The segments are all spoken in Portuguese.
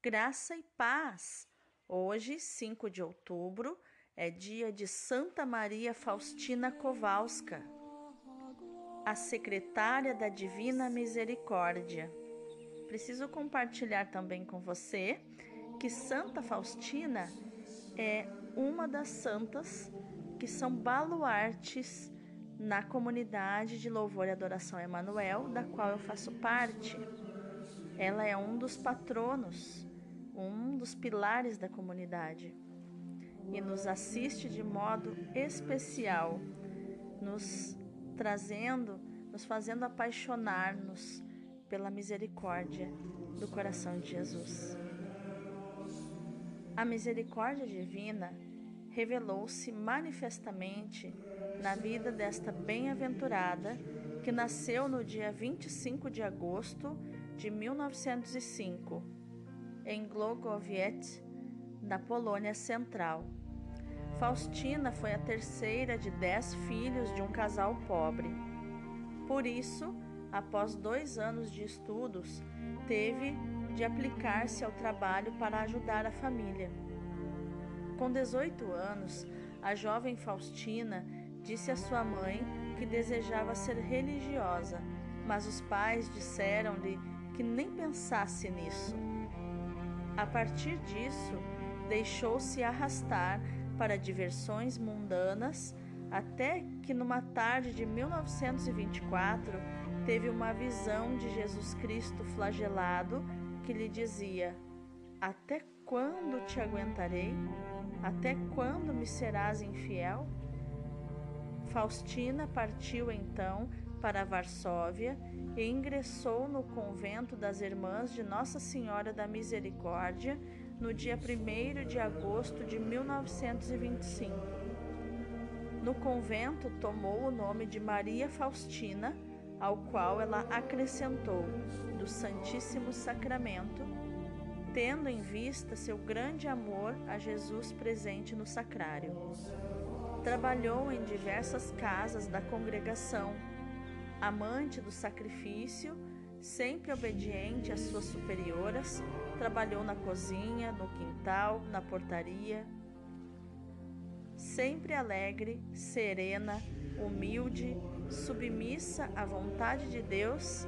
Graça e paz! Hoje, 5 de outubro, é dia de Santa Maria Faustina Kowalska, a secretária da Divina Misericórdia. Preciso compartilhar também com você que Santa Faustina é uma das santas que são baluartes na comunidade de louvor e adoração Emanuel, da qual eu faço parte. Ela é um dos patronos, um dos pilares da comunidade e nos assiste de modo especial, nos trazendo, nos fazendo apaixonar-nos pela misericórdia do coração de Jesus. A misericórdia divina revelou-se manifestamente na vida desta bem-aventurada que nasceu no dia 25 de agosto de 1905 em Glogowiec, na Polônia Central. Faustina foi a terceira de dez filhos de um casal pobre. Por isso, após dois anos de estudos, teve de aplicar-se ao trabalho para ajudar a família. Com 18 anos, a jovem Faustina disse à sua mãe que desejava ser religiosa, mas os pais disseram-lhe que nem pensasse nisso. A partir disso, deixou-se arrastar para diversões mundanas até que numa tarde de 1924 teve uma visão de Jesus Cristo flagelado que lhe dizia: Até quando te aguentarei? Até quando me serás infiel? Faustina partiu então para Varsóvia e ingressou no convento das Irmãs de Nossa Senhora da Misericórdia no dia 1 de agosto de 1925. No convento tomou o nome de Maria Faustina, ao qual ela acrescentou do Santíssimo Sacramento, tendo em vista seu grande amor a Jesus presente no sacrário. Trabalhou em diversas casas da congregação, amante do sacrifício, sempre obediente às suas superioras, trabalhou na cozinha, no quintal, na portaria. Sempre alegre, serena, humilde, submissa à vontade de Deus,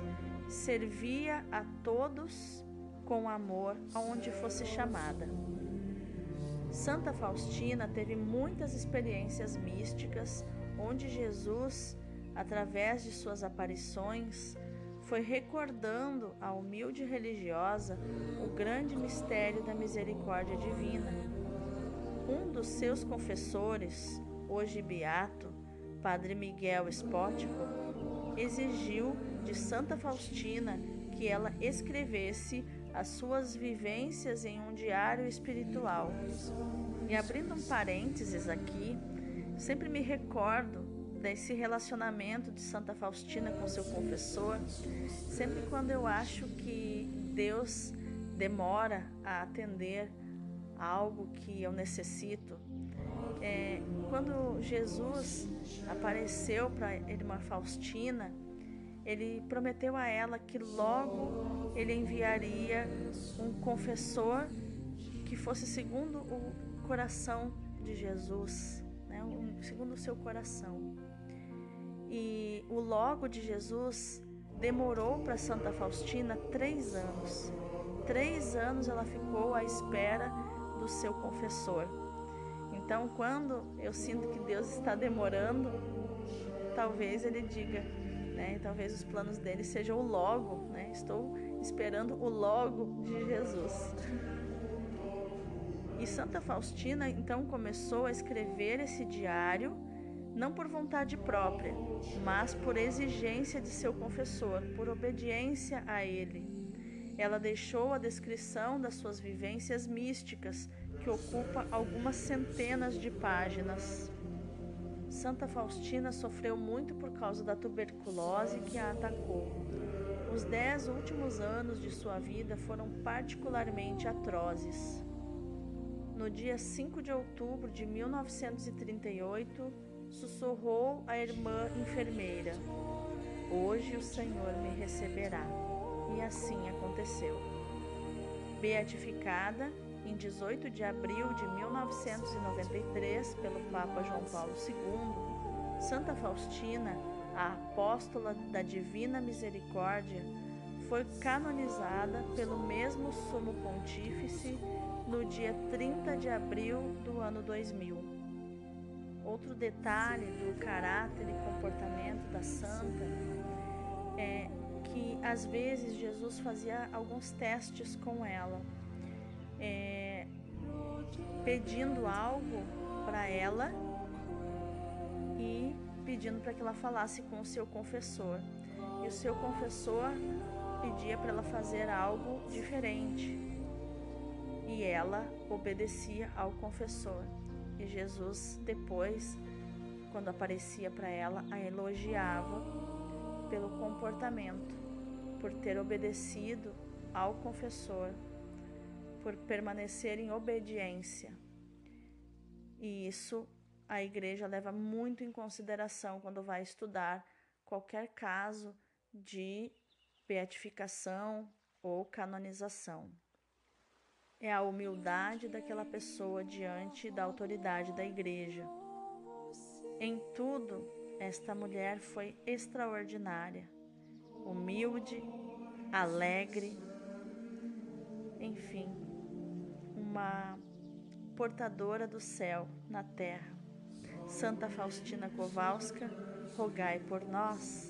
servia a todos com amor aonde fosse chamada. Santa Faustina teve muitas experiências místicas onde Jesus, através de suas aparições, foi recordando à humilde religiosa o grande mistério da misericórdia divina. Um dos seus confessores, hoje beato, Padre Miguel Espótico, exigiu de Santa Faustina que ela escrevesse as suas vivências em um diário espiritual. E abrindo um parênteses aqui, sempre me recordo desse relacionamento de Santa Faustina com seu confessor, sempre quando eu acho que Deus demora a atender algo que eu necessito. É, quando Jesus apareceu para a irmã Faustina, ele prometeu a ela que logo ele enviaria um confessor que fosse segundo o coração de Jesus, né? um, segundo o seu coração. E o logo de Jesus demorou para Santa Faustina três anos. Três anos ela ficou à espera do seu confessor. Então, quando eu sinto que Deus está demorando, talvez ele diga, né? Talvez os planos dele sejam o logo, né? Estou esperando o logo de Jesus. E Santa Faustina então começou a escrever esse diário não por vontade própria, mas por exigência de seu confessor, por obediência a ele. Ela deixou a descrição das suas vivências místicas, que ocupa algumas centenas de páginas. Santa Faustina sofreu muito por causa da tuberculose que a atacou. Os dez últimos anos de sua vida foram particularmente atrozes. No dia 5 de outubro de 1938, sussurrou a irmã enfermeira: Hoje o Senhor me receberá. E assim aconteceu. beatificada em 18 de abril de 1993 pelo Papa João Paulo II, Santa Faustina, a apóstola da Divina Misericórdia, foi canonizada pelo mesmo Sumo Pontífice no dia 30 de abril do ano 2000. Outro detalhe do caráter e comportamento da santa é que às vezes Jesus fazia alguns testes com ela, é, pedindo algo para ela e pedindo para que ela falasse com o seu confessor. E o seu confessor pedia para ela fazer algo diferente. E ela obedecia ao confessor. E Jesus, depois, quando aparecia para ela, a elogiava pelo comportamento, por ter obedecido ao confessor, por permanecer em obediência. E isso a igreja leva muito em consideração quando vai estudar qualquer caso de beatificação ou canonização. É a humildade daquela pessoa diante da autoridade da igreja. Em tudo, esta mulher foi extraordinária, humilde, alegre, enfim, uma portadora do céu na terra. Santa Faustina Kowalska, rogai por nós.